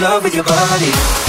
love with your body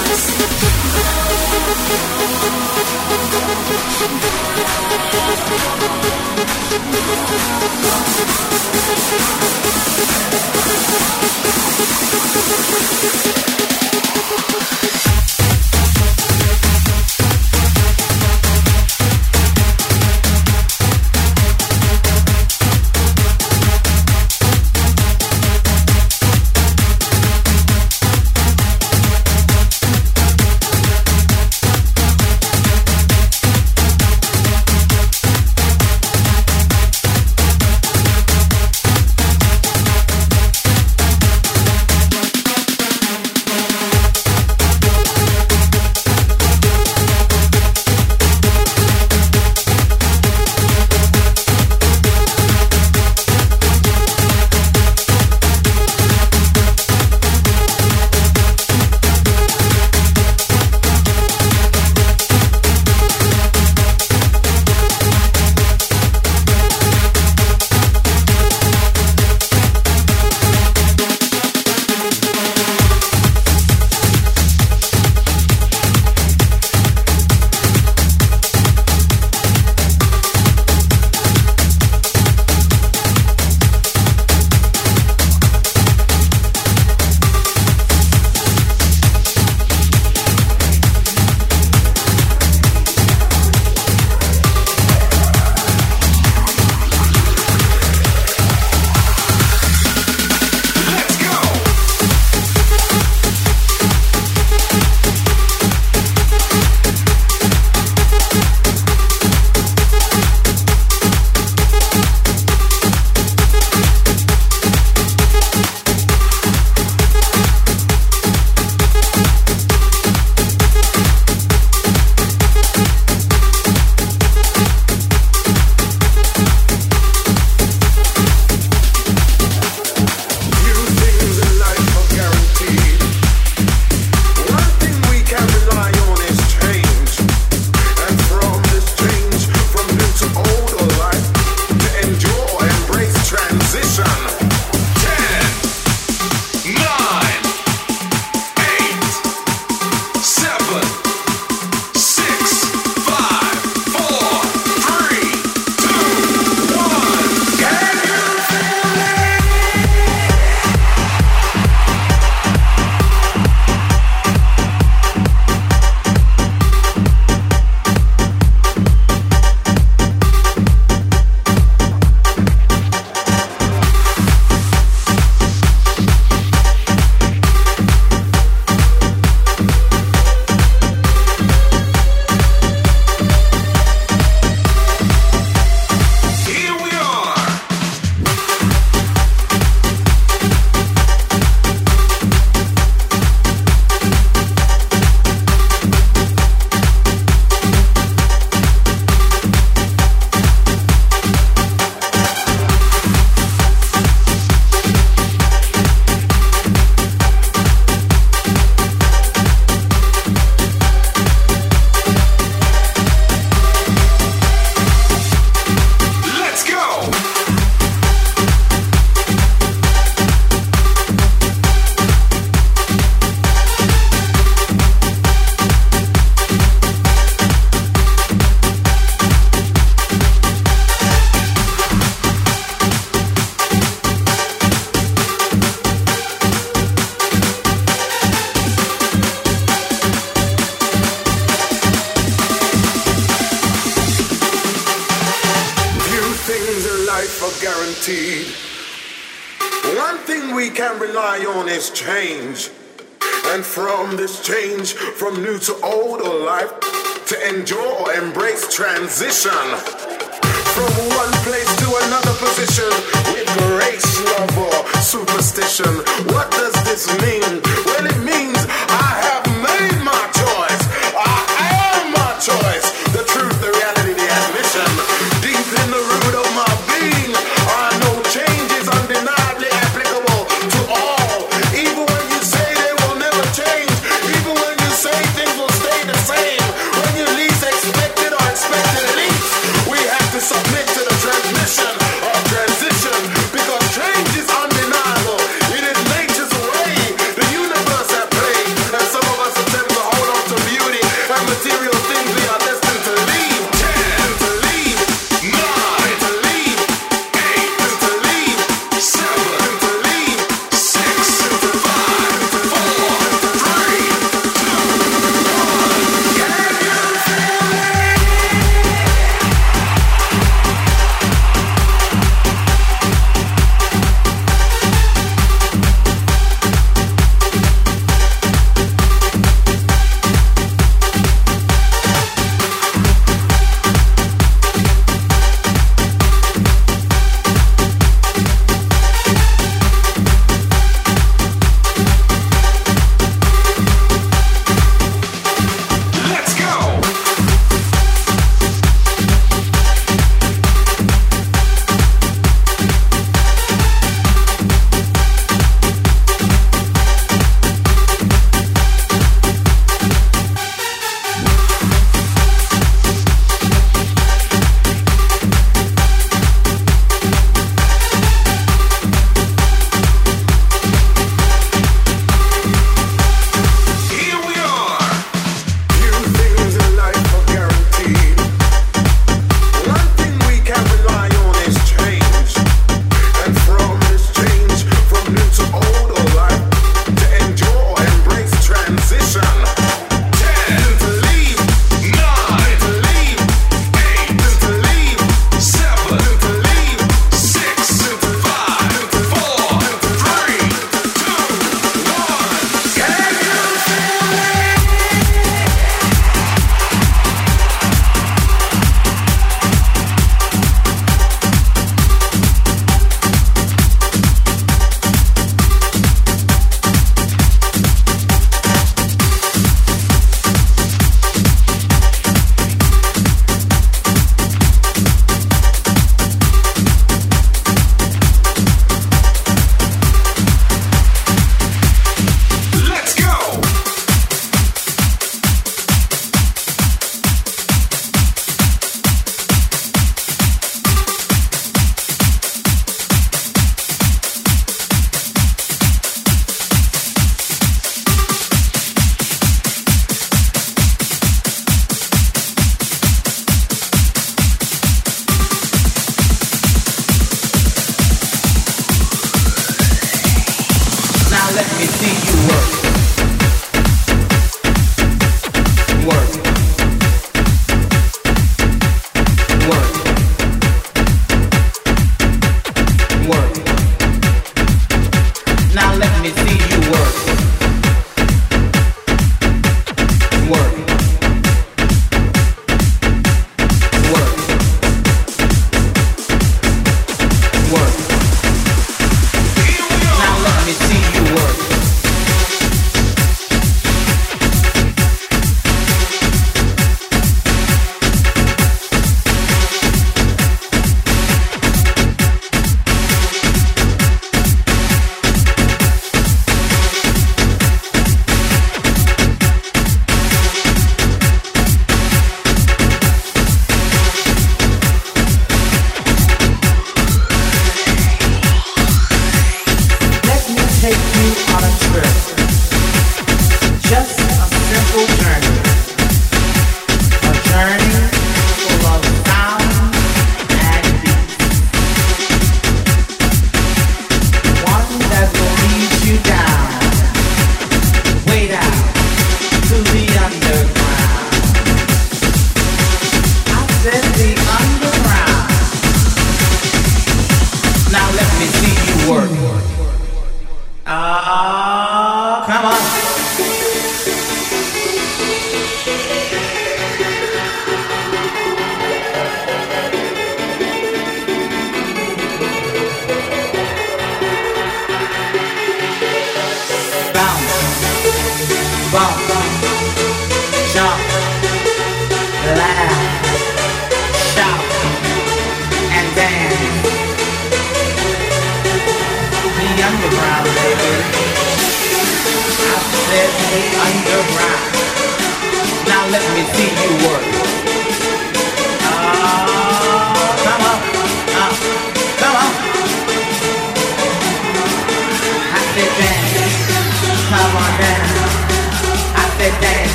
We'll be right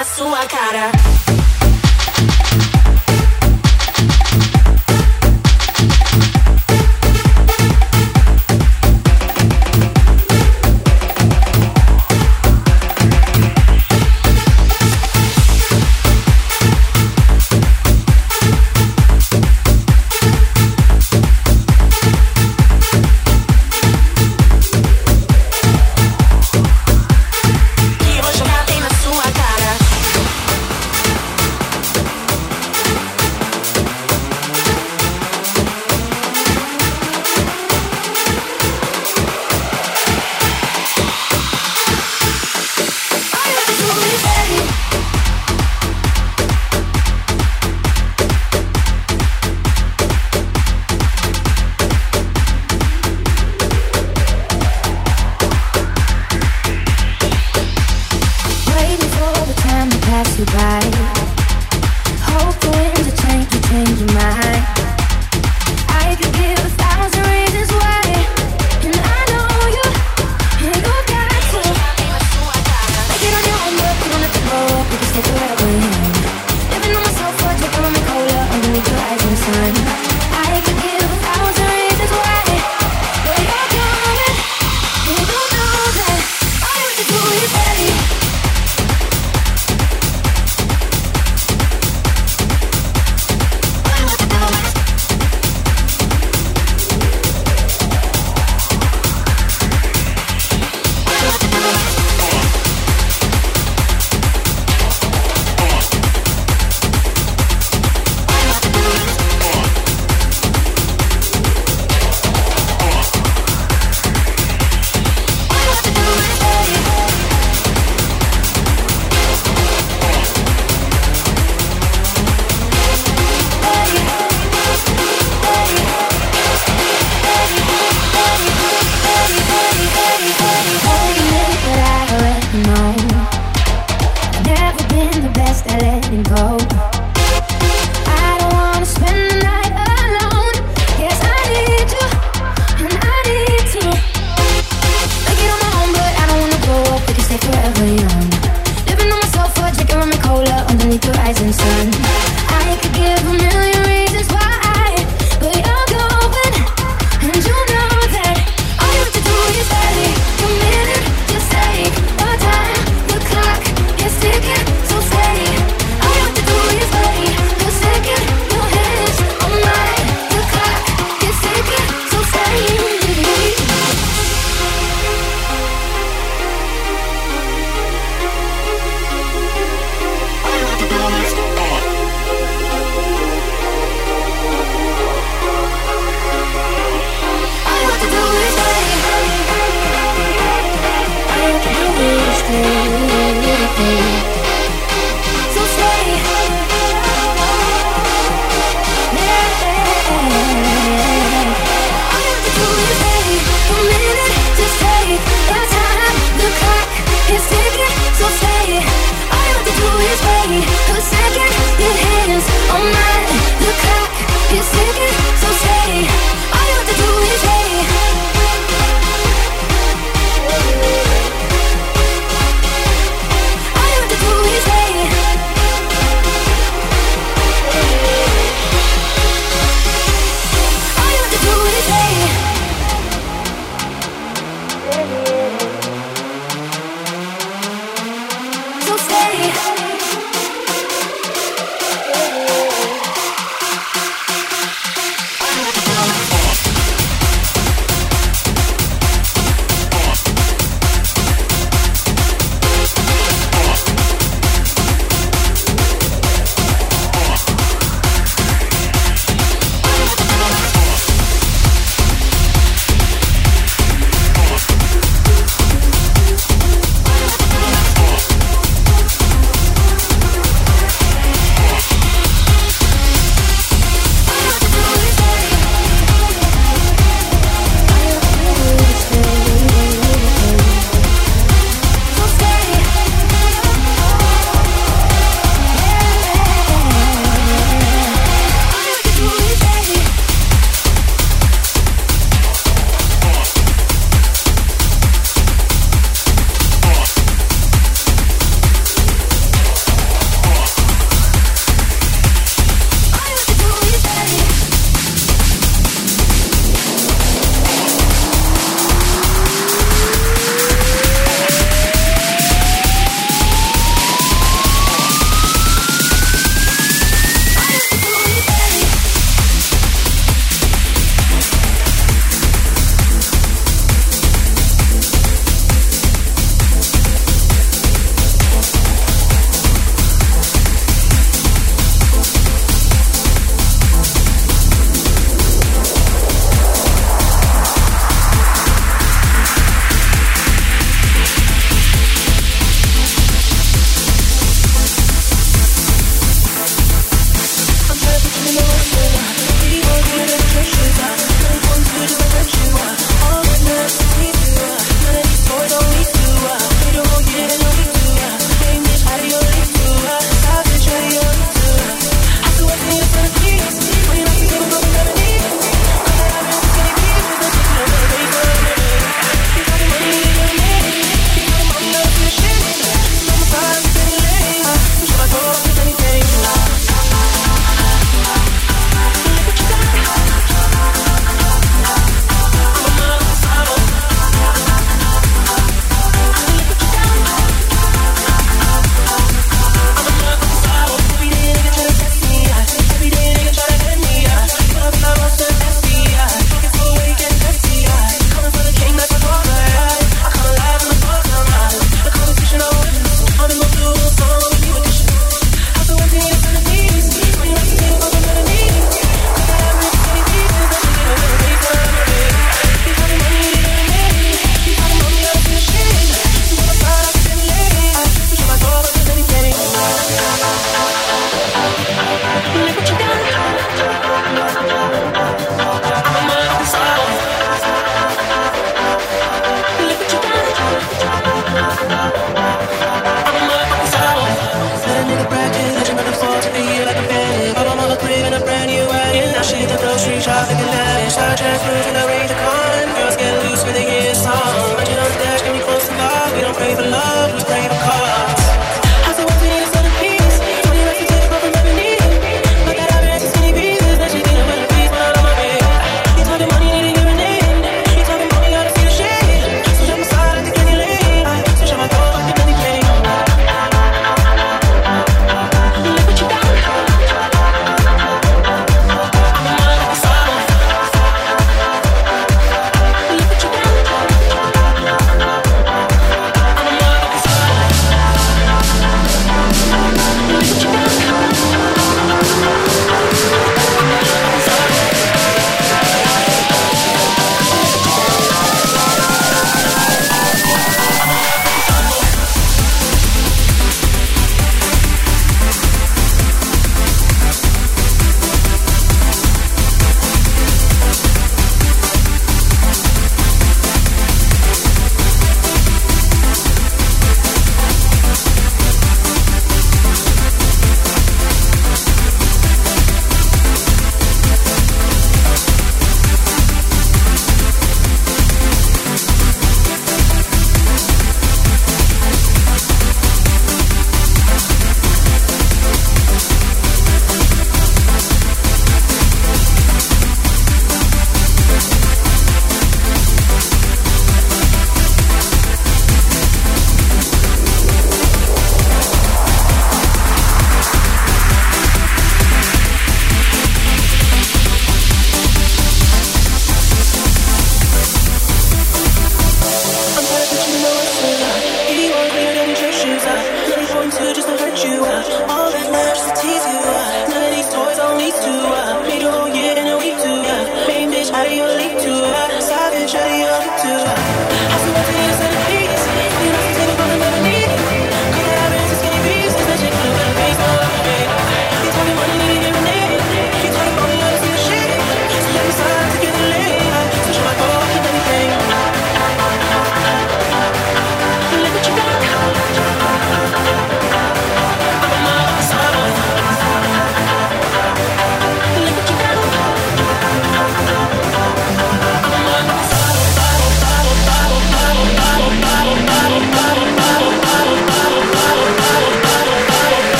na sua cara.